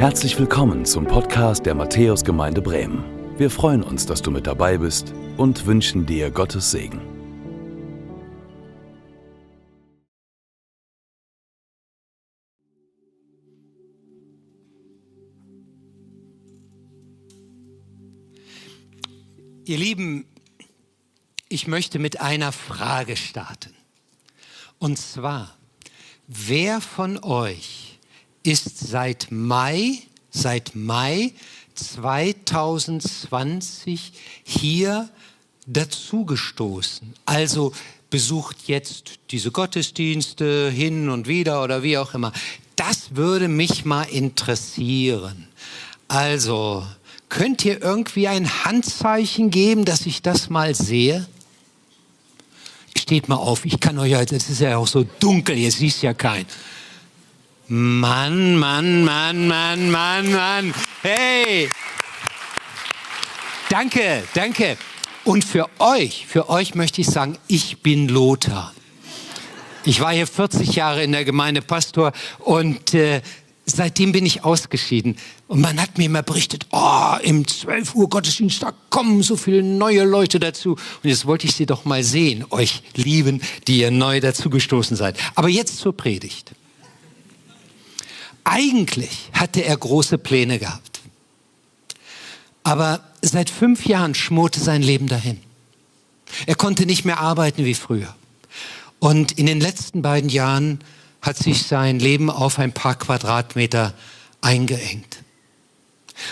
Herzlich willkommen zum Podcast der Matthäusgemeinde Bremen. Wir freuen uns, dass du mit dabei bist und wünschen dir Gottes Segen. Ihr Lieben, ich möchte mit einer Frage starten. Und zwar, wer von euch ist seit Mai, seit Mai 2020 hier dazugestoßen. Also besucht jetzt diese Gottesdienste hin und wieder oder wie auch immer. Das würde mich mal interessieren. Also, könnt ihr irgendwie ein Handzeichen geben, dass ich das mal sehe? Steht mal auf, ich kann euch ja, es ist ja auch so dunkel, ihr seht ja keinen. Mann, Mann, Mann, Mann, Mann, Mann. Hey! Danke, danke. Und für euch, für euch möchte ich sagen, ich bin Lothar. Ich war hier 40 Jahre in der Gemeinde Pastor und äh, seitdem bin ich ausgeschieden. Und man hat mir immer berichtet, oh, im 12 Uhr Gottesdienst, da kommen so viele neue Leute dazu. Und jetzt wollte ich sie doch mal sehen, euch lieben, die ihr neu dazugestoßen seid. Aber jetzt zur Predigt. Eigentlich hatte er große Pläne gehabt. Aber seit fünf Jahren schmorte sein Leben dahin. Er konnte nicht mehr arbeiten wie früher. Und in den letzten beiden Jahren hat sich sein Leben auf ein paar Quadratmeter eingeengt.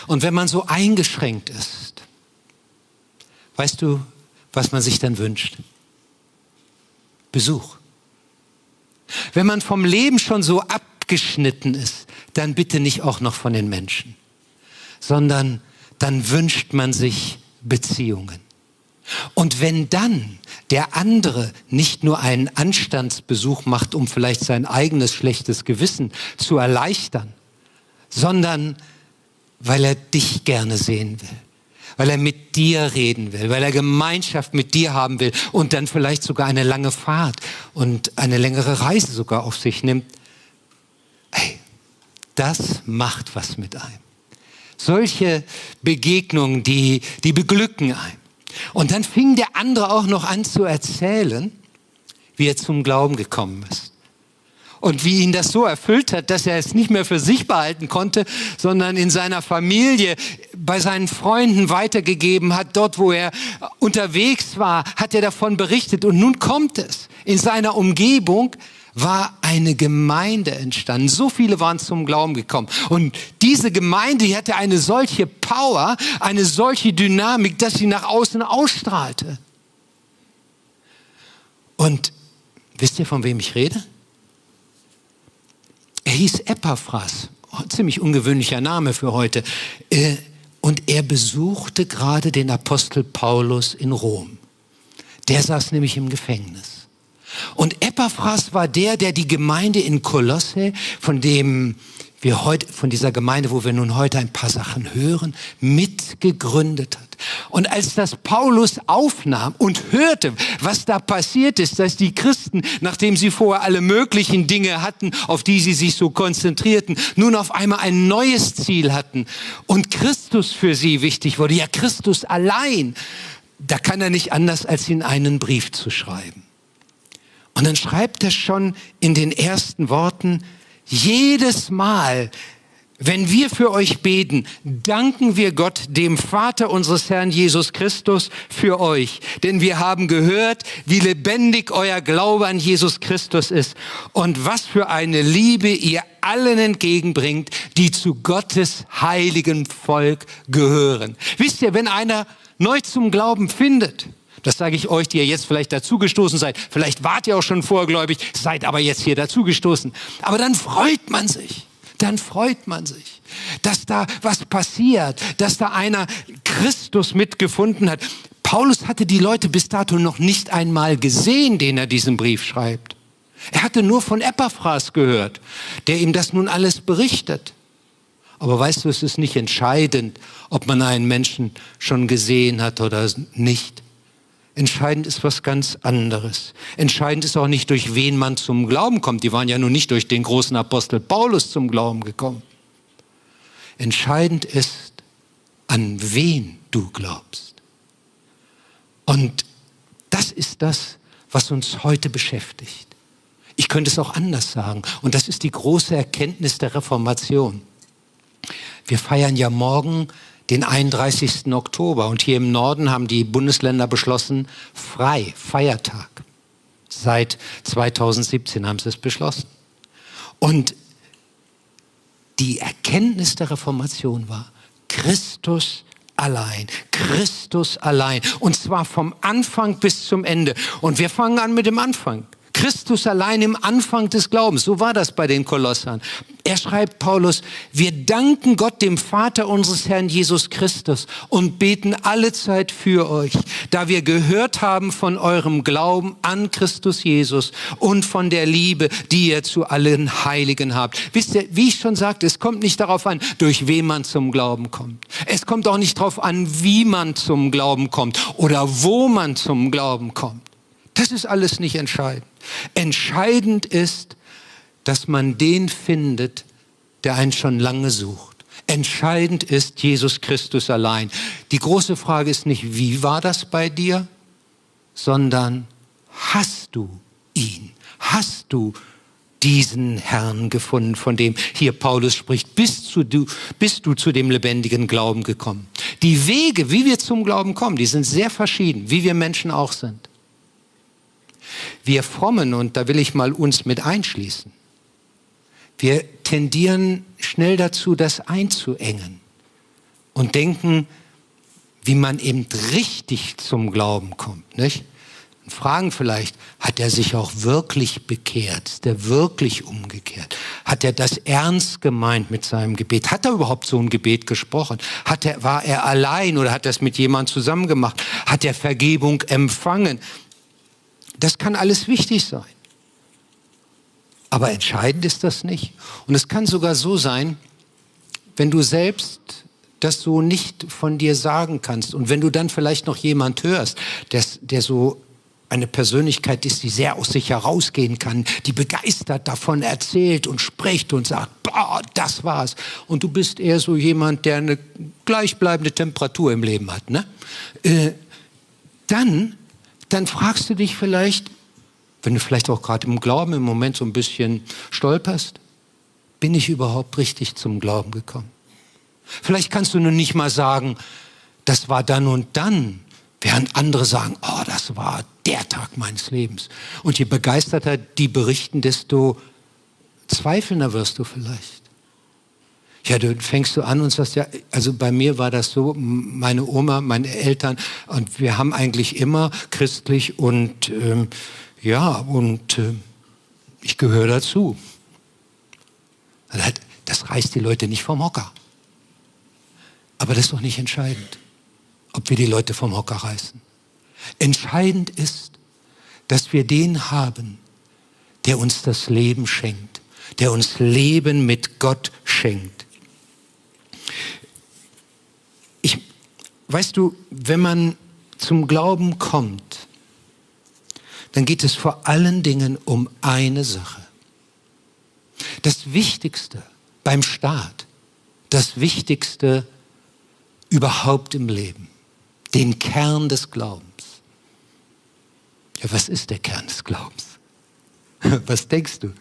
Und wenn man so eingeschränkt ist, weißt du, was man sich dann wünscht? Besuch. Wenn man vom Leben schon so ab abgeschnitten ist, dann bitte nicht auch noch von den Menschen, sondern dann wünscht man sich Beziehungen. Und wenn dann der andere nicht nur einen Anstandsbesuch macht, um vielleicht sein eigenes schlechtes Gewissen zu erleichtern, sondern weil er dich gerne sehen will, weil er mit dir reden will, weil er Gemeinschaft mit dir haben will und dann vielleicht sogar eine lange Fahrt und eine längere Reise sogar auf sich nimmt, das macht was mit einem. Solche Begegnungen, die, die beglücken einen. Und dann fing der andere auch noch an zu erzählen, wie er zum Glauben gekommen ist. Und wie ihn das so erfüllt hat, dass er es nicht mehr für sich behalten konnte, sondern in seiner Familie, bei seinen Freunden weitergegeben hat. Dort, wo er unterwegs war, hat er davon berichtet. Und nun kommt es in seiner Umgebung, war eine Gemeinde entstanden. So viele waren zum Glauben gekommen. Und diese Gemeinde die hatte eine solche Power, eine solche Dynamik, dass sie nach außen ausstrahlte. Und wisst ihr, von wem ich rede? Er hieß Epaphras, oh, ziemlich ungewöhnlicher Name für heute. Äh, und er besuchte gerade den Apostel Paulus in Rom. Der saß nämlich im Gefängnis. Und Epaphras war der, der die Gemeinde in Kolosse, von dem wir heute, von dieser Gemeinde, wo wir nun heute ein paar Sachen hören, mitgegründet hat. Und als das Paulus aufnahm und hörte, was da passiert ist, dass die Christen, nachdem sie vorher alle möglichen Dinge hatten, auf die sie sich so konzentrierten, nun auf einmal ein neues Ziel hatten und Christus für sie wichtig wurde, ja Christus allein, da kann er nicht anders, als ihnen einen Brief zu schreiben. Und dann schreibt er schon in den ersten Worten, jedes Mal, wenn wir für euch beten, danken wir Gott, dem Vater unseres Herrn Jesus Christus, für euch. Denn wir haben gehört, wie lebendig euer Glaube an Jesus Christus ist und was für eine Liebe ihr allen entgegenbringt, die zu Gottes heiligen Volk gehören. Wisst ihr, wenn einer neu zum Glauben findet, das sage ich euch, die ihr jetzt vielleicht dazugestoßen seid. Vielleicht wart ihr auch schon vorgläubig, seid aber jetzt hier dazugestoßen. Aber dann freut man sich. Dann freut man sich, dass da was passiert, dass da einer Christus mitgefunden hat. Paulus hatte die Leute bis dato noch nicht einmal gesehen, den er diesen Brief schreibt. Er hatte nur von Epaphras gehört, der ihm das nun alles berichtet. Aber weißt du, es ist nicht entscheidend, ob man einen Menschen schon gesehen hat oder nicht. Entscheidend ist was ganz anderes. Entscheidend ist auch nicht, durch wen man zum Glauben kommt. Die waren ja nun nicht durch den großen Apostel Paulus zum Glauben gekommen. Entscheidend ist, an wen du glaubst. Und das ist das, was uns heute beschäftigt. Ich könnte es auch anders sagen. Und das ist die große Erkenntnis der Reformation. Wir feiern ja morgen den 31. Oktober und hier im Norden haben die Bundesländer beschlossen, frei, Feiertag. Seit 2017 haben sie es beschlossen. Und die Erkenntnis der Reformation war, Christus allein. Christus allein. Und zwar vom Anfang bis zum Ende. Und wir fangen an mit dem Anfang. Christus allein im Anfang des Glaubens. So war das bei den Kolossern. Er schreibt Paulus, wir danken Gott, dem Vater unseres Herrn Jesus Christus und beten alle Zeit für euch, da wir gehört haben von eurem Glauben an Christus Jesus und von der Liebe, die ihr zu allen Heiligen habt. Wisst ihr, wie ich schon sagte, es kommt nicht darauf an, durch wen man zum Glauben kommt. Es kommt auch nicht darauf an, wie man zum Glauben kommt oder wo man zum Glauben kommt. Das ist alles nicht entscheidend. Entscheidend ist, dass man den findet, der einen schon lange sucht. Entscheidend ist Jesus Christus allein. Die große Frage ist nicht, wie war das bei dir, sondern hast du ihn? Hast du diesen Herrn gefunden, von dem hier Paulus spricht? Bist du, bist du zu dem lebendigen Glauben gekommen? Die Wege, wie wir zum Glauben kommen, die sind sehr verschieden, wie wir Menschen auch sind. Wir Frommen, und da will ich mal uns mit einschließen, wir tendieren schnell dazu, das einzuengen und denken, wie man eben richtig zum Glauben kommt, nicht? Und fragen vielleicht, hat er sich auch wirklich bekehrt? Ist er wirklich umgekehrt? Hat er das ernst gemeint mit seinem Gebet? Hat er überhaupt so ein Gebet gesprochen? Hat er, war er allein oder hat er es mit jemandem zusammen gemacht? Hat er Vergebung empfangen? Das kann alles wichtig sein. Aber entscheidend ist das nicht. Und es kann sogar so sein, wenn du selbst das so nicht von dir sagen kannst und wenn du dann vielleicht noch jemand hörst, der, der so eine Persönlichkeit ist, die sehr aus sich herausgehen kann, die begeistert davon erzählt und spricht und sagt, boah, das war's. Und du bist eher so jemand, der eine gleichbleibende Temperatur im Leben hat. Ne? Äh, dann dann fragst du dich vielleicht, wenn du vielleicht auch gerade im Glauben im Moment so ein bisschen stolperst, bin ich überhaupt richtig zum Glauben gekommen? Vielleicht kannst du nur nicht mal sagen, das war dann und dann, während andere sagen, oh, das war der Tag meines Lebens. Und je begeisterter die berichten, desto zweifelnder wirst du vielleicht. Ja, du fängst du an und sagst, ja, also bei mir war das so, meine Oma, meine Eltern und wir haben eigentlich immer christlich und ähm, ja, und äh, ich gehöre dazu. Das reißt die Leute nicht vom Hocker. Aber das ist doch nicht entscheidend, ob wir die Leute vom Hocker reißen. Entscheidend ist, dass wir den haben, der uns das Leben schenkt, der uns Leben mit Gott schenkt. Weißt du, wenn man zum Glauben kommt, dann geht es vor allen Dingen um eine Sache. Das Wichtigste beim Staat, das Wichtigste überhaupt im Leben, den Kern des Glaubens. Ja, was ist der Kern des Glaubens? Was denkst du?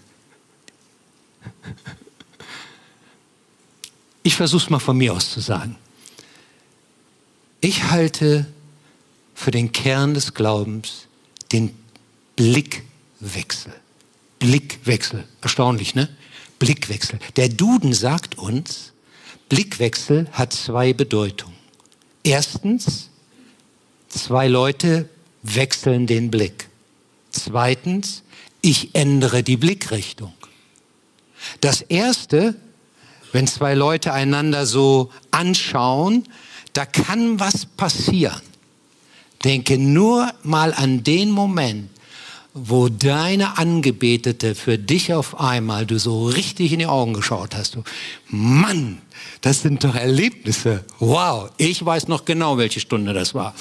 Ich versuche es mal von mir aus zu sagen. Ich halte für den Kern des Glaubens den Blickwechsel. Blickwechsel. Erstaunlich, ne? Blickwechsel. Der Duden sagt uns, Blickwechsel hat zwei Bedeutungen. Erstens, zwei Leute wechseln den Blick. Zweitens, ich ändere die Blickrichtung. Das erste, wenn zwei Leute einander so anschauen, da kann was passieren. Denke nur mal an den Moment, wo deine Angebetete für dich auf einmal du so richtig in die Augen geschaut hast. Du, Mann, das sind doch Erlebnisse. Wow, ich weiß noch genau, welche Stunde das war.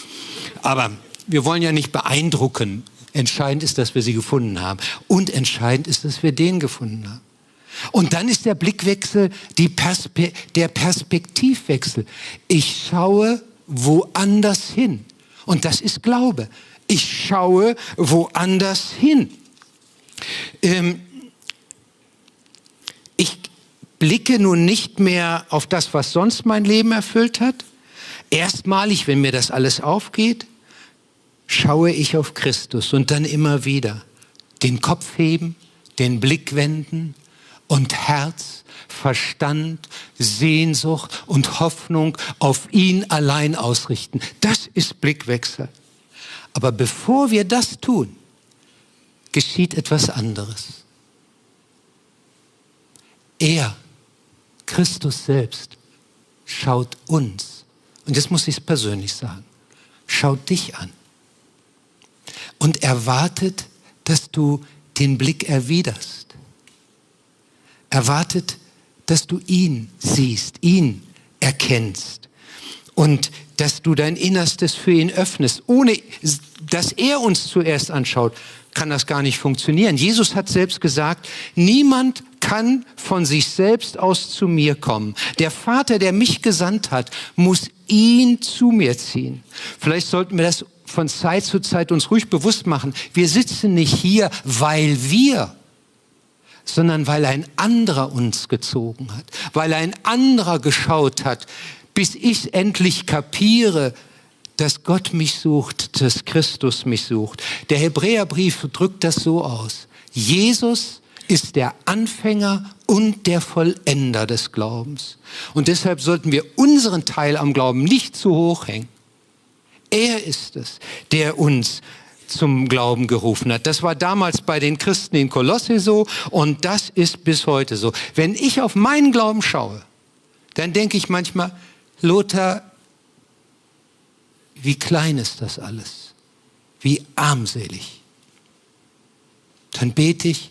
Aber wir wollen ja nicht beeindrucken. Entscheidend ist, dass wir sie gefunden haben. Und entscheidend ist, dass wir den gefunden haben. Und dann ist der Blickwechsel Perspe der Perspektivwechsel. Ich schaue woanders hin. Und das ist Glaube. Ich schaue woanders hin. Ähm, ich blicke nun nicht mehr auf das, was sonst mein Leben erfüllt hat. Erstmalig, wenn mir das alles aufgeht, schaue ich auf Christus und dann immer wieder den Kopf heben, den Blick wenden und Herz, Verstand, Sehnsucht und Hoffnung auf ihn allein ausrichten. Das ist Blickwechsel. Aber bevor wir das tun, geschieht etwas anderes. Er, Christus selbst, schaut uns, und jetzt muss ich es persönlich sagen, schaut dich an und erwartet, dass du den Blick erwiderst. Erwartet, dass du ihn siehst, ihn erkennst und dass du dein Innerstes für ihn öffnest. Ohne dass er uns zuerst anschaut, kann das gar nicht funktionieren. Jesus hat selbst gesagt, niemand kann von sich selbst aus zu mir kommen. Der Vater, der mich gesandt hat, muss ihn zu mir ziehen. Vielleicht sollten wir das von Zeit zu Zeit uns ruhig bewusst machen. Wir sitzen nicht hier, weil wir sondern weil ein anderer uns gezogen hat, weil ein anderer geschaut hat, bis ich endlich kapiere, dass Gott mich sucht, dass Christus mich sucht. Der Hebräerbrief drückt das so aus. Jesus ist der Anfänger und der Vollender des Glaubens. Und deshalb sollten wir unseren Teil am Glauben nicht zu hoch hängen. Er ist es, der uns zum Glauben gerufen hat. Das war damals bei den Christen in Kolosse so und das ist bis heute so. Wenn ich auf meinen Glauben schaue, dann denke ich manchmal, Lothar, wie klein ist das alles? Wie armselig. Dann bete ich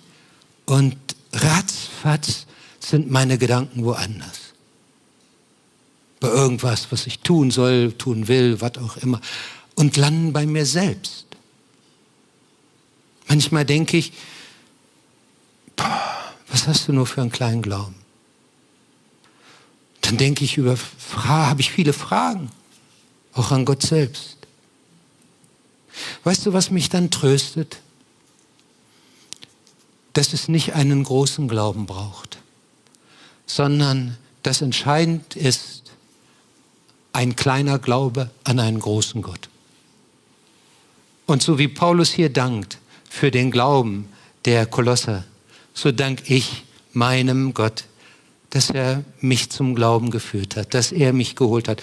und ratzfatz sind meine Gedanken woanders. Bei irgendwas, was ich tun soll, tun will, was auch immer. Und landen bei mir selbst. Manchmal denke ich, was hast du nur für einen kleinen Glauben? Dann denke ich über, habe ich viele Fragen, auch an Gott selbst. Weißt du, was mich dann tröstet? Dass es nicht einen großen Glauben braucht, sondern dass entscheidend ist ein kleiner Glaube an einen großen Gott. Und so wie Paulus hier dankt, für den Glauben der Kolosser, so dank ich meinem Gott, dass er mich zum Glauben geführt hat, dass er mich geholt hat.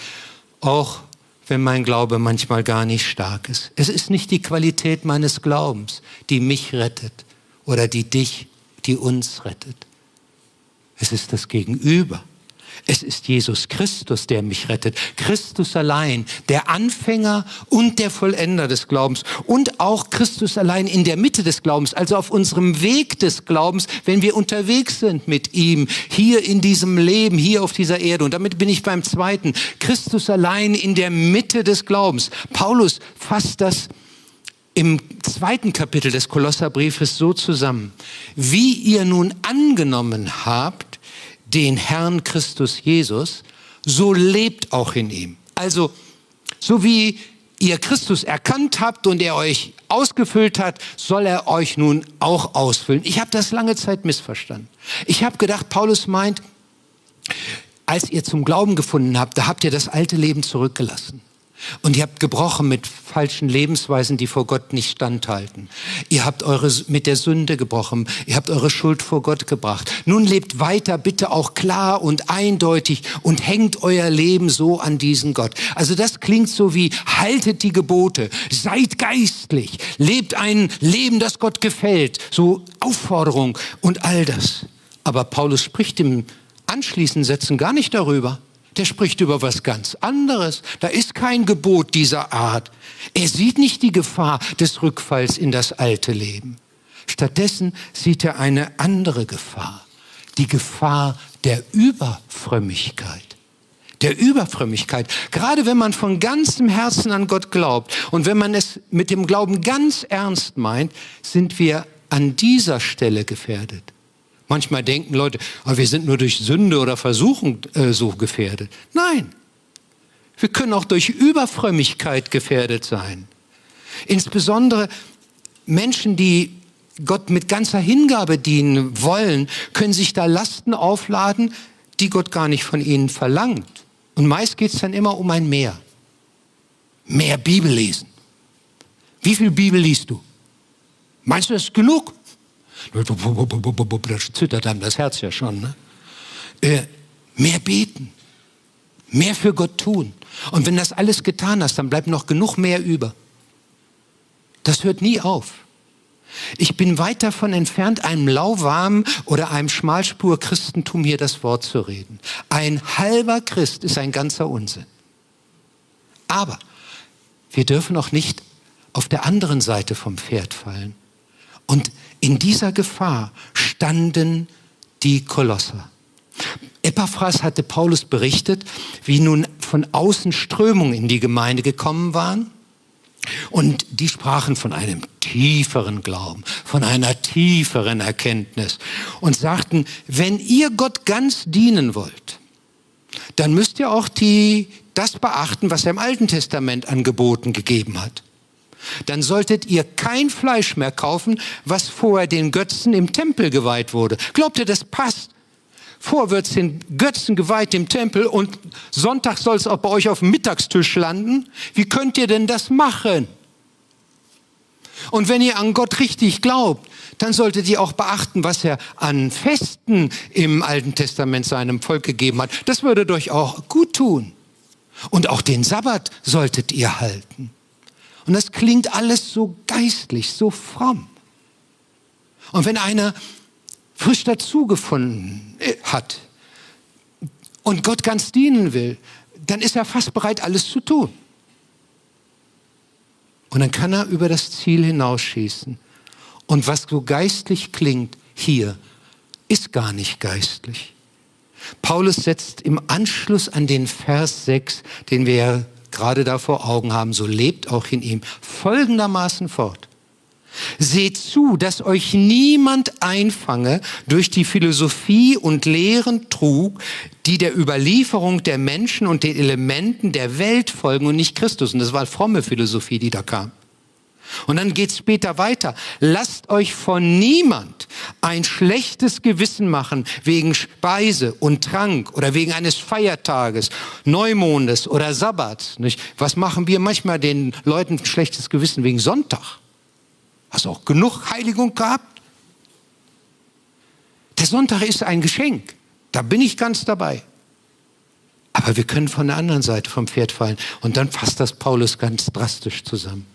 Auch wenn mein Glaube manchmal gar nicht stark ist. Es ist nicht die Qualität meines Glaubens, die mich rettet oder die dich, die uns rettet. Es ist das Gegenüber. Es ist Jesus Christus, der mich rettet. Christus allein, der Anfänger und der Vollender des Glaubens. Und auch Christus allein in der Mitte des Glaubens, also auf unserem Weg des Glaubens, wenn wir unterwegs sind mit ihm, hier in diesem Leben, hier auf dieser Erde. Und damit bin ich beim zweiten. Christus allein in der Mitte des Glaubens. Paulus fasst das im zweiten Kapitel des Kolosserbriefes so zusammen. Wie ihr nun angenommen habt, den Herrn Christus Jesus, so lebt auch in ihm. Also, so wie ihr Christus erkannt habt und er euch ausgefüllt hat, soll er euch nun auch ausfüllen. Ich habe das lange Zeit missverstanden. Ich habe gedacht, Paulus meint, als ihr zum Glauben gefunden habt, da habt ihr das alte Leben zurückgelassen. Und ihr habt gebrochen mit falschen Lebensweisen, die vor Gott nicht standhalten. Ihr habt eure, mit der Sünde gebrochen. Ihr habt eure Schuld vor Gott gebracht. Nun lebt weiter bitte auch klar und eindeutig und hängt euer Leben so an diesen Gott. Also das klingt so wie, haltet die Gebote, seid geistlich, lebt ein Leben, das Gott gefällt. So Aufforderung und all das. Aber Paulus spricht im anschließenden Sätzen gar nicht darüber der spricht über was ganz anderes. Da ist kein Gebot dieser Art. Er sieht nicht die Gefahr des Rückfalls in das alte Leben. Stattdessen sieht er eine andere Gefahr. Die Gefahr der Überfrömmigkeit. Der Überfrömmigkeit. Gerade wenn man von ganzem Herzen an Gott glaubt und wenn man es mit dem Glauben ganz ernst meint, sind wir an dieser Stelle gefährdet. Manchmal denken Leute, oh, wir sind nur durch Sünde oder Versuchung äh, so gefährdet. Nein, wir können auch durch Überfrömmigkeit gefährdet sein. Insbesondere Menschen, die Gott mit ganzer Hingabe dienen wollen, können sich da Lasten aufladen, die Gott gar nicht von ihnen verlangt. Und meist geht es dann immer um ein Mehr. Mehr Bibel lesen. Wie viel Bibel liest du? Meinst du, das ist genug? Da zittert einem das Herz ja schon. Ne? Äh, mehr beten. Mehr für Gott tun. Und wenn das alles getan hast, dann bleibt noch genug mehr über. Das hört nie auf. Ich bin weit davon entfernt, einem lauwarmen oder einem Schmalspur-Christentum hier das Wort zu reden. Ein halber Christ ist ein ganzer Unsinn. Aber wir dürfen auch nicht auf der anderen Seite vom Pferd fallen. Und in dieser Gefahr standen die Kolosser. Epaphras hatte Paulus berichtet, wie nun von außen Strömungen in die Gemeinde gekommen waren. Und die sprachen von einem tieferen Glauben, von einer tieferen Erkenntnis und sagten, wenn ihr Gott ganz dienen wollt, dann müsst ihr auch die, das beachten, was er im Alten Testament angeboten gegeben hat. Dann solltet ihr kein Fleisch mehr kaufen, was vorher den Götzen im Tempel geweiht wurde. Glaubt ihr, das passt? Vor wird den Götzen geweiht im Tempel und Sonntag soll es auch bei euch auf dem Mittagstisch landen. Wie könnt ihr denn das machen? Und wenn ihr an Gott richtig glaubt, dann solltet ihr auch beachten, was er an Festen im Alten Testament seinem Volk gegeben hat. Das würde euch auch gut tun. Und auch den Sabbat solltet ihr halten. Und das klingt alles so geistlich, so fromm. Und wenn einer frisch dazugefunden äh, hat und Gott ganz dienen will, dann ist er fast bereit, alles zu tun. Und dann kann er über das Ziel hinausschießen. Und was so geistlich klingt hier, ist gar nicht geistlich. Paulus setzt im Anschluss an den Vers 6, den wir gerade da vor Augen haben, so lebt auch in ihm, folgendermaßen fort. Seht zu, dass euch niemand einfange durch die Philosophie und Lehren Trug, die der Überlieferung der Menschen und den Elementen der Welt folgen und nicht Christus. Und das war fromme Philosophie, die da kam. Und dann geht es später weiter. Lasst euch von niemand ein schlechtes Gewissen machen wegen Speise und Trank oder wegen eines Feiertages, Neumondes oder Sabbats. Nicht? Was machen wir manchmal den Leuten ein schlechtes Gewissen wegen Sonntag? Hast du auch genug Heiligung gehabt? Der Sonntag ist ein Geschenk. Da bin ich ganz dabei. Aber wir können von der anderen Seite vom Pferd fallen. Und dann fasst das Paulus ganz drastisch zusammen.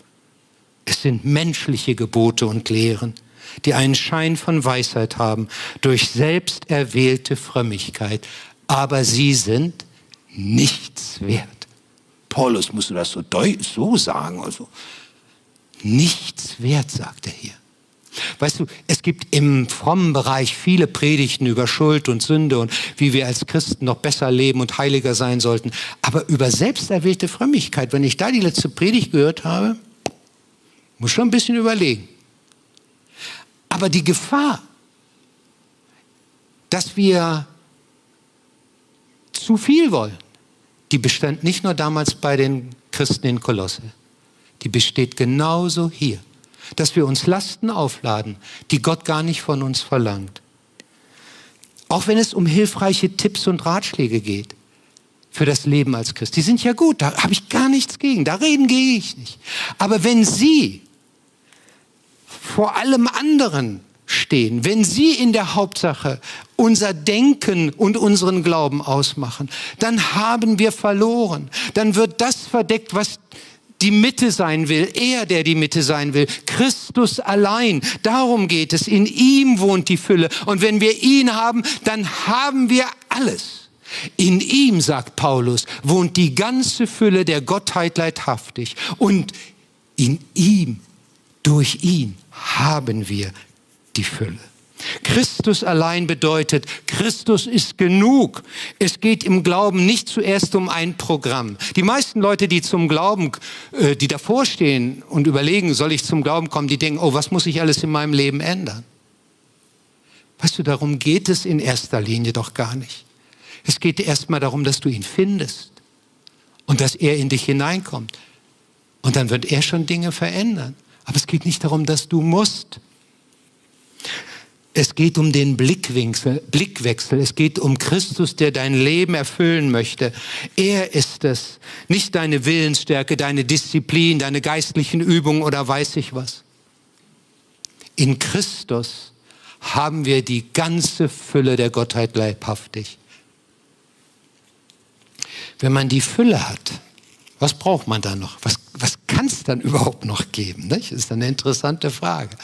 Es sind menschliche Gebote und Lehren, die einen Schein von Weisheit haben, durch selbst erwählte Frömmigkeit. Aber sie sind nichts wert. Paulus musste das so, so sagen. Also, nichts wert, sagt er hier. Weißt du, es gibt im frommen Bereich viele Predigten über Schuld und Sünde und wie wir als Christen noch besser leben und heiliger sein sollten. Aber über selbsterwählte Frömmigkeit, wenn ich da die letzte Predigt gehört habe, muss schon ein bisschen überlegen. Aber die Gefahr, dass wir zu viel wollen, die bestand nicht nur damals bei den Christen in Kolosse die besteht genauso hier. Dass wir uns Lasten aufladen, die Gott gar nicht von uns verlangt. Auch wenn es um hilfreiche Tipps und Ratschläge geht für das Leben als Christ. Die sind ja gut, da habe ich gar nichts gegen, da reden gehe ich nicht. Aber wenn Sie vor allem anderen stehen, wenn Sie in der Hauptsache unser Denken und unseren Glauben ausmachen, dann haben wir verloren. Dann wird das verdeckt, was die Mitte sein will, er, der die Mitte sein will, Christus allein. Darum geht es. In ihm wohnt die Fülle. Und wenn wir ihn haben, dann haben wir alles. In ihm, sagt Paulus, wohnt die ganze Fülle der Gottheit leidhaftig. Und in ihm, durch ihn, haben wir die Fülle. Christus allein bedeutet, Christus ist genug. Es geht im Glauben nicht zuerst um ein Programm. Die meisten Leute, die zum Glauben, äh, die davor stehen und überlegen, soll ich zum Glauben kommen, die denken, oh, was muss ich alles in meinem Leben ändern? Weißt du, darum geht es in erster Linie doch gar nicht. Es geht erstmal darum, dass du ihn findest und dass er in dich hineinkommt. Und dann wird er schon Dinge verändern. Aber es geht nicht darum, dass du musst. Es geht um den Blickwechsel, Blickwechsel. Es geht um Christus, der dein Leben erfüllen möchte. Er ist es. Nicht deine Willensstärke, deine Disziplin, deine geistlichen Übungen oder weiß ich was. In Christus haben wir die ganze Fülle der Gottheit leibhaftig. Wenn man die Fülle hat, was braucht man dann noch? Was, was kann es dann überhaupt noch geben? Das ist eine interessante Frage.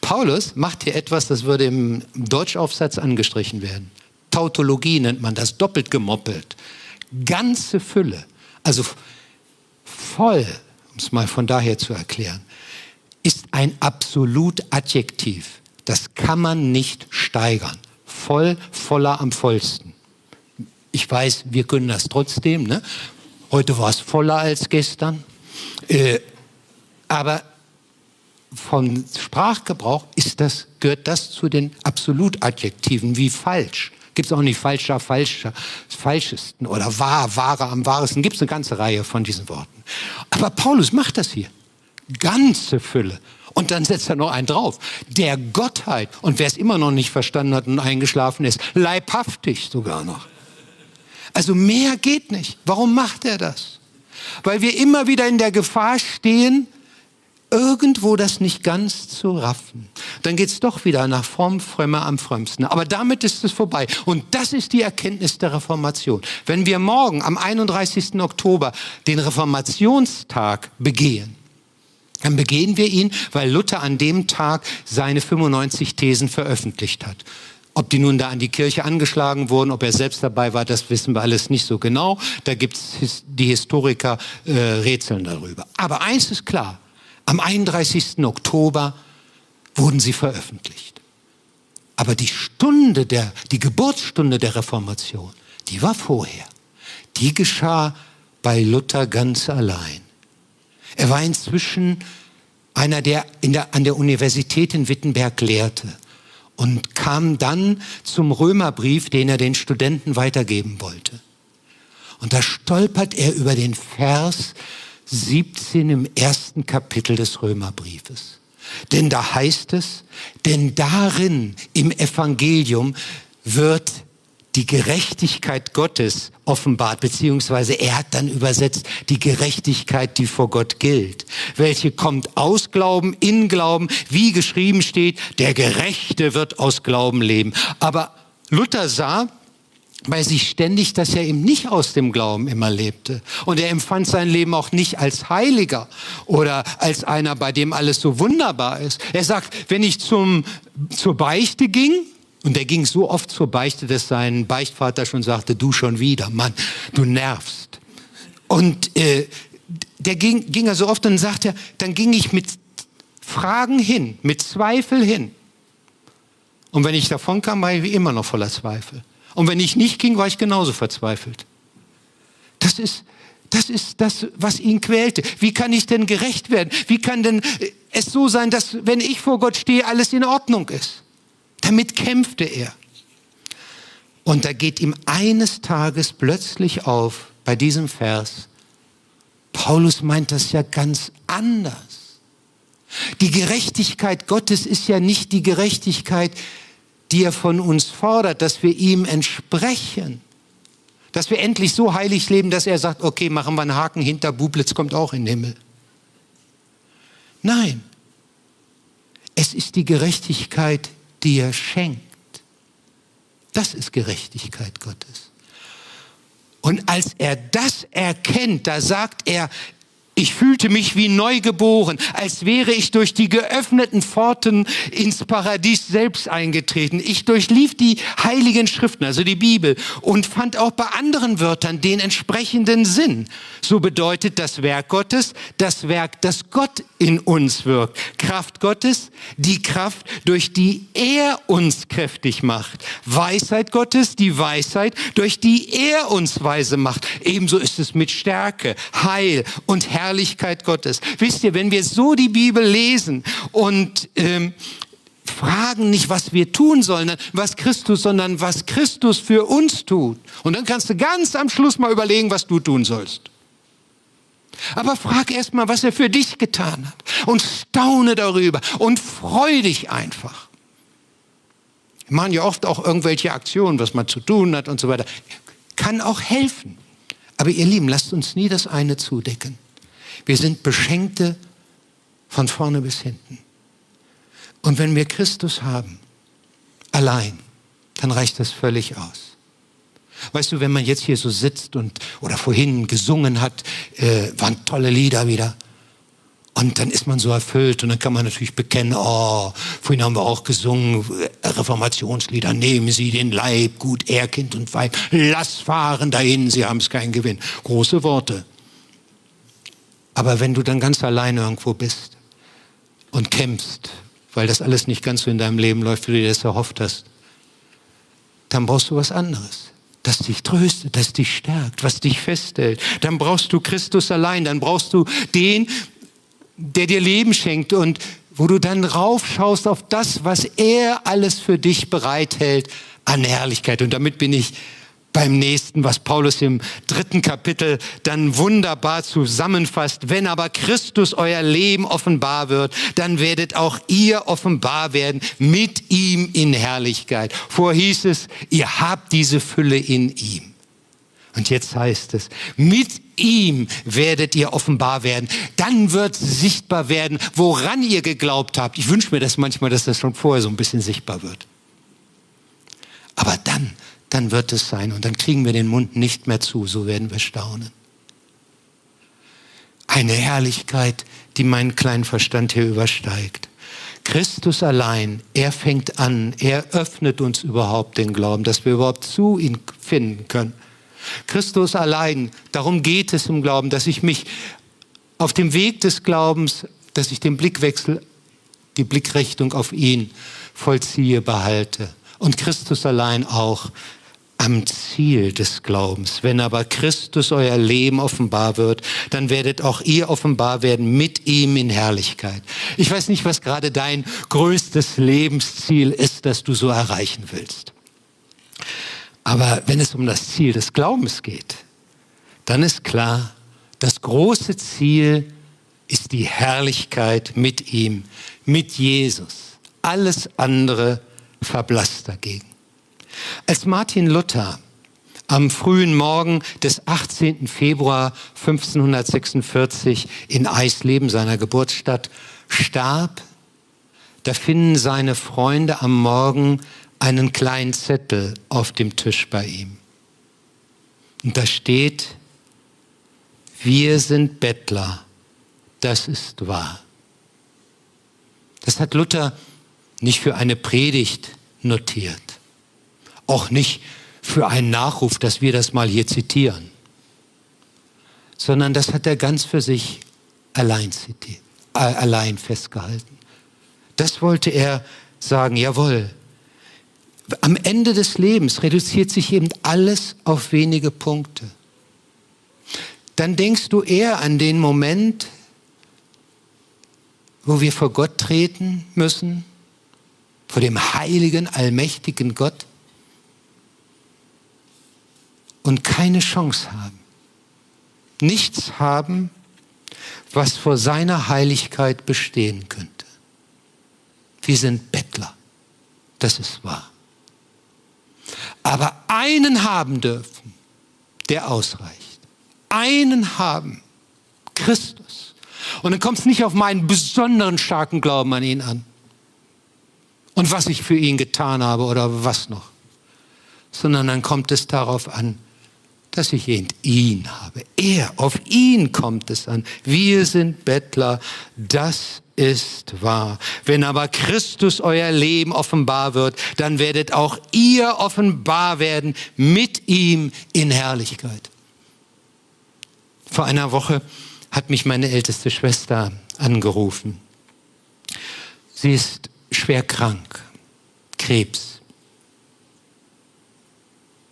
Paulus macht hier etwas, das würde im Deutschaufsatz angestrichen werden. Tautologie nennt man das, doppelt gemoppelt. Ganze Fülle, also voll, um es mal von daher zu erklären, ist ein absolut Adjektiv. Das kann man nicht steigern. Voll, voller am vollsten. Ich weiß, wir können das trotzdem. Ne? Heute war es voller als gestern. Äh, aber vom Sprachgebrauch ist das, gehört das zu den Absolutadjektiven wie falsch. Gibt es auch nicht falscher, falscher, falschesten oder wahr, wahrer, am wahresten. Gibt es eine ganze Reihe von diesen Worten. Aber Paulus macht das hier. Ganze Fülle. Und dann setzt er noch einen drauf. Der Gottheit. Und wer es immer noch nicht verstanden hat und eingeschlafen ist, leibhaftig sogar noch. Also mehr geht nicht. Warum macht er das? Weil wir immer wieder in der Gefahr stehen, irgendwo das nicht ganz zu raffen. Dann geht's doch wieder nach Form frömmer am frömmsten. Aber damit ist es vorbei. Und das ist die Erkenntnis der Reformation. Wenn wir morgen am 31. Oktober den Reformationstag begehen, dann begehen wir ihn, weil Luther an dem Tag seine 95 Thesen veröffentlicht hat. Ob die nun da an die Kirche angeschlagen wurden, ob er selbst dabei war, das wissen wir alles nicht so genau. Da gibt es die Historiker äh, rätseln darüber. Aber eins ist klar, am 31. Oktober wurden sie veröffentlicht. Aber die Stunde der, die Geburtsstunde der Reformation, die war vorher. Die geschah bei Luther ganz allein. Er war inzwischen einer, der, der an der Universität in Wittenberg lehrte und kam dann zum Römerbrief, den er den Studenten weitergeben wollte. Und da stolpert er über den Vers 17 im ersten Kapitel des Römerbriefes. Denn da heißt es, denn darin im Evangelium wird die Gerechtigkeit Gottes offenbart, beziehungsweise er hat dann übersetzt die Gerechtigkeit, die vor Gott gilt, welche kommt aus Glauben, in Glauben, wie geschrieben steht, der Gerechte wird aus Glauben leben. Aber Luther sah bei sich ständig, dass er eben nicht aus dem Glauben immer lebte. Und er empfand sein Leben auch nicht als Heiliger oder als einer, bei dem alles so wunderbar ist. Er sagt, wenn ich zum, zur Beichte ging, und er ging so oft zur Beichte, dass sein Beichtvater schon sagte, du schon wieder, Mann, du nervst. Und äh, der ging, ging er so oft und sagte dann ging ich mit Fragen hin, mit Zweifel hin. Und wenn ich davon kam, war ich immer noch voller Zweifel. Und wenn ich nicht ging, war ich genauso verzweifelt. Das ist, das ist das, was ihn quälte. Wie kann ich denn gerecht werden? Wie kann denn äh, es so sein, dass, wenn ich vor Gott stehe, alles in Ordnung ist? Damit kämpfte er. Und da geht ihm eines Tages plötzlich auf bei diesem Vers, Paulus meint das ja ganz anders. Die Gerechtigkeit Gottes ist ja nicht die Gerechtigkeit, die er von uns fordert, dass wir ihm entsprechen. Dass wir endlich so heilig leben, dass er sagt, okay, machen wir einen Haken hinter, Bublitz kommt auch in den Himmel. Nein, es ist die Gerechtigkeit, die er schenkt. Das ist Gerechtigkeit Gottes. Und als er das erkennt, da sagt er, ich fühlte mich wie neugeboren, als wäre ich durch die geöffneten Pforten ins Paradies selbst eingetreten. Ich durchlief die heiligen Schriften, also die Bibel, und fand auch bei anderen Wörtern den entsprechenden Sinn. So bedeutet das Werk Gottes das Werk, das Gott in uns wirkt. Kraft Gottes, die Kraft, durch die er uns kräftig macht. Weisheit Gottes, die Weisheit, durch die er uns weise macht. Ebenso ist es mit Stärke, Heil und Herrlichkeit Herrlichkeit Gottes. Wisst ihr, wenn wir so die Bibel lesen und ähm, fragen nicht, was wir tun sollen, was Christus, sondern was Christus für uns tut. Und dann kannst du ganz am Schluss mal überlegen, was du tun sollst. Aber frag erst mal, was er für dich getan hat und staune darüber und freu dich einfach. Wir machen ja oft auch irgendwelche Aktionen, was man zu tun hat und so weiter. Kann auch helfen. Aber ihr Lieben, lasst uns nie das eine zudecken. Wir sind Beschenkte von vorne bis hinten. Und wenn wir Christus haben, allein, dann reicht das völlig aus. Weißt du, wenn man jetzt hier so sitzt und oder vorhin gesungen hat, äh, waren tolle Lieder wieder. Und dann ist man so erfüllt und dann kann man natürlich bekennen, oh, vorhin haben wir auch gesungen, äh, Reformationslieder, nehmen Sie den Leib, gut, er, Kind und Weib, lass fahren dahin, Sie haben es keinen Gewinn. Große Worte. Aber wenn du dann ganz alleine irgendwo bist und kämpfst, weil das alles nicht ganz so in deinem Leben läuft, wie du dir das erhofft hast, dann brauchst du was anderes das dich tröstet, das dich stärkt, was dich festhält. Dann brauchst du Christus allein, dann brauchst du den, der dir Leben schenkt und wo du dann raufschaust auf das, was er alles für dich bereithält an Herrlichkeit. Und damit bin ich beim nächsten, was Paulus im dritten Kapitel dann wunderbar zusammenfasst. Wenn aber Christus euer Leben offenbar wird, dann werdet auch ihr offenbar werden mit ihm in Herrlichkeit. Vor hieß es, ihr habt diese Fülle in ihm. Und jetzt heißt es, mit ihm werdet ihr offenbar werden. Dann wird sichtbar werden, woran ihr geglaubt habt. Ich wünsche mir das manchmal, dass das schon vorher so ein bisschen sichtbar wird. Aber dann dann wird es sein. Und dann kriegen wir den Mund nicht mehr zu, so werden wir staunen. Eine Herrlichkeit, die meinen kleinen Verstand hier übersteigt. Christus allein, er fängt an, er öffnet uns überhaupt den Glauben, dass wir überhaupt zu ihm finden können. Christus allein, darum geht es im Glauben, dass ich mich auf dem Weg des Glaubens, dass ich den Blickwechsel, die Blickrichtung auf ihn vollziehe, behalte. Und Christus allein auch, am Ziel des Glaubens. Wenn aber Christus euer Leben offenbar wird, dann werdet auch ihr offenbar werden mit ihm in Herrlichkeit. Ich weiß nicht, was gerade dein größtes Lebensziel ist, das du so erreichen willst. Aber wenn es um das Ziel des Glaubens geht, dann ist klar, das große Ziel ist die Herrlichkeit mit ihm, mit Jesus. Alles andere verblasst dagegen. Als Martin Luther am frühen Morgen des 18. Februar 1546 in Eisleben, seiner Geburtsstadt, starb, da finden seine Freunde am Morgen einen kleinen Zettel auf dem Tisch bei ihm. Und da steht, wir sind Bettler, das ist wahr. Das hat Luther nicht für eine Predigt notiert auch nicht für einen Nachruf, dass wir das mal hier zitieren, sondern das hat er ganz für sich allein, zitiert, äh, allein festgehalten. Das wollte er sagen, jawohl. Am Ende des Lebens reduziert sich eben alles auf wenige Punkte. Dann denkst du eher an den Moment, wo wir vor Gott treten müssen, vor dem heiligen, allmächtigen Gott und keine Chance haben. Nichts haben, was vor seiner Heiligkeit bestehen könnte. Wir sind Bettler. Das ist wahr. Aber einen haben dürfen, der ausreicht. Einen haben. Christus. Und dann kommt es nicht auf meinen besonderen starken Glauben an ihn an. Und was ich für ihn getan habe oder was noch. Sondern dann kommt es darauf an, dass ich ihn habe. Er, auf ihn kommt es an. Wir sind Bettler, das ist wahr. Wenn aber Christus euer Leben offenbar wird, dann werdet auch ihr offenbar werden mit ihm in Herrlichkeit. Vor einer Woche hat mich meine älteste Schwester angerufen. Sie ist schwer krank, Krebs.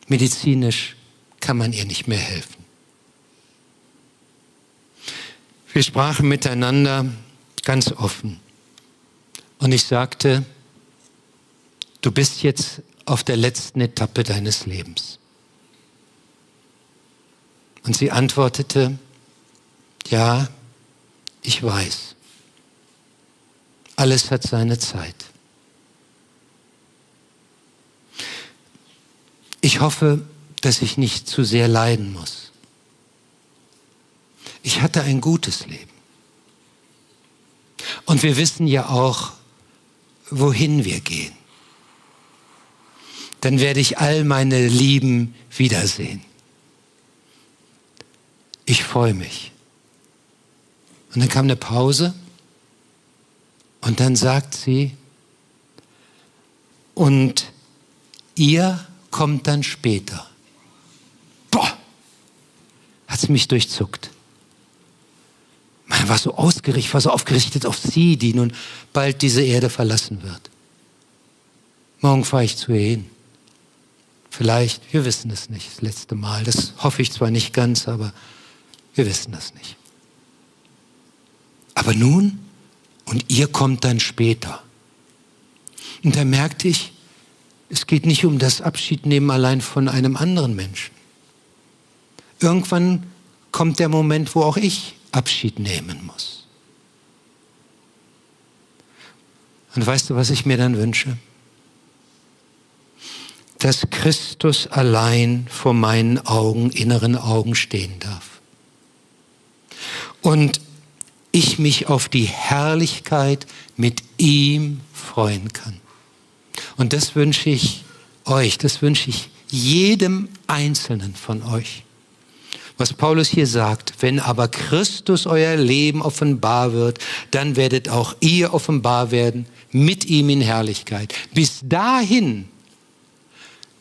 Medizinisch kann man ihr nicht mehr helfen. Wir sprachen miteinander ganz offen. Und ich sagte, du bist jetzt auf der letzten Etappe deines Lebens. Und sie antwortete, ja, ich weiß. Alles hat seine Zeit. Ich hoffe, dass ich nicht zu sehr leiden muss. Ich hatte ein gutes Leben. Und wir wissen ja auch, wohin wir gehen. Dann werde ich all meine Lieben wiedersehen. Ich freue mich. Und dann kam eine Pause und dann sagt sie, und ihr kommt dann später. Boah, hat sie mich durchzuckt. Man war so ausgerichtet, war so aufgerichtet auf sie, die nun bald diese Erde verlassen wird. Morgen fahre ich zu ihr hin. Vielleicht, wir wissen es nicht, das letzte Mal. Das hoffe ich zwar nicht ganz, aber wir wissen das nicht. Aber nun, und ihr kommt dann später. Und da merkte ich, es geht nicht um das Abschiednehmen allein von einem anderen Menschen. Irgendwann kommt der Moment, wo auch ich Abschied nehmen muss. Und weißt du, was ich mir dann wünsche? Dass Christus allein vor meinen Augen, inneren Augen stehen darf. Und ich mich auf die Herrlichkeit mit ihm freuen kann. Und das wünsche ich euch, das wünsche ich jedem Einzelnen von euch. Was Paulus hier sagt, wenn aber Christus euer Leben offenbar wird, dann werdet auch ihr offenbar werden mit ihm in Herrlichkeit. Bis dahin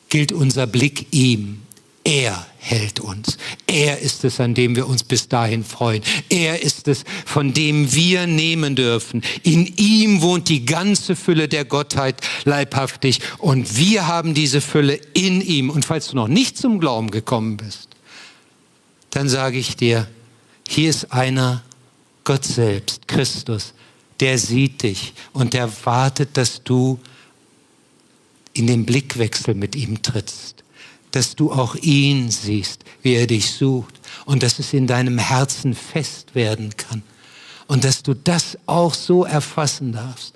gilt unser Blick ihm er hält uns. Er ist es, an dem wir uns bis dahin freuen. Er ist es, von dem wir nehmen dürfen. In ihm wohnt die ganze Fülle der Gottheit leibhaftig und wir haben diese Fülle in ihm. Und falls du noch nicht zum Glauben gekommen bist, dann sage ich dir, hier ist einer, Gott selbst, Christus, der sieht dich und der wartet, dass du in den Blickwechsel mit ihm trittst dass du auch ihn siehst, wie er dich sucht und dass es in deinem Herzen fest werden kann und dass du das auch so erfassen darfst.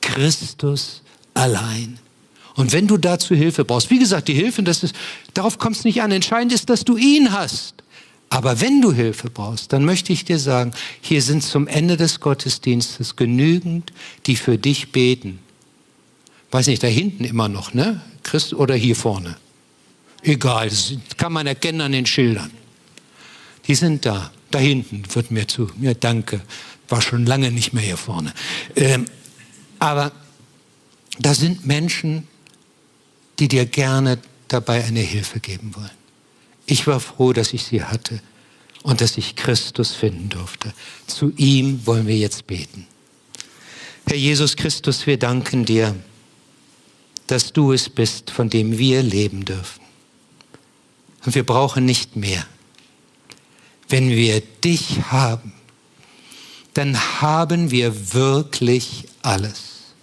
Christus allein. Und wenn du dazu Hilfe brauchst, wie gesagt, die Hilfe, das ist, darauf kommt es nicht an. Entscheidend ist, dass du ihn hast. Aber wenn du Hilfe brauchst, dann möchte ich dir sagen, hier sind zum Ende des Gottesdienstes genügend, die für dich beten. Weiß nicht, da hinten immer noch, ne? Christ oder hier vorne. Egal, das kann man erkennen an den Schildern. Die sind da. Da hinten wird mir zu. Ja, danke. War schon lange nicht mehr hier vorne. Ähm, aber da sind Menschen, die dir gerne dabei eine Hilfe geben wollen. Ich war froh, dass ich sie hatte und dass ich Christus finden durfte. Zu ihm wollen wir jetzt beten. Herr Jesus Christus, wir danken dir, dass du es bist, von dem wir leben dürfen. Und wir brauchen nicht mehr. Wenn wir dich haben, dann haben wir wirklich alles.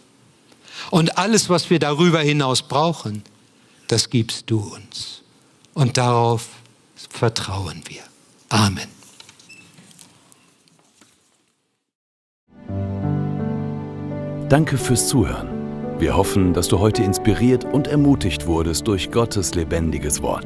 Und alles, was wir darüber hinaus brauchen, das gibst du uns. Und darauf vertrauen wir. Amen. Danke fürs Zuhören. Wir hoffen, dass du heute inspiriert und ermutigt wurdest durch Gottes lebendiges Wort.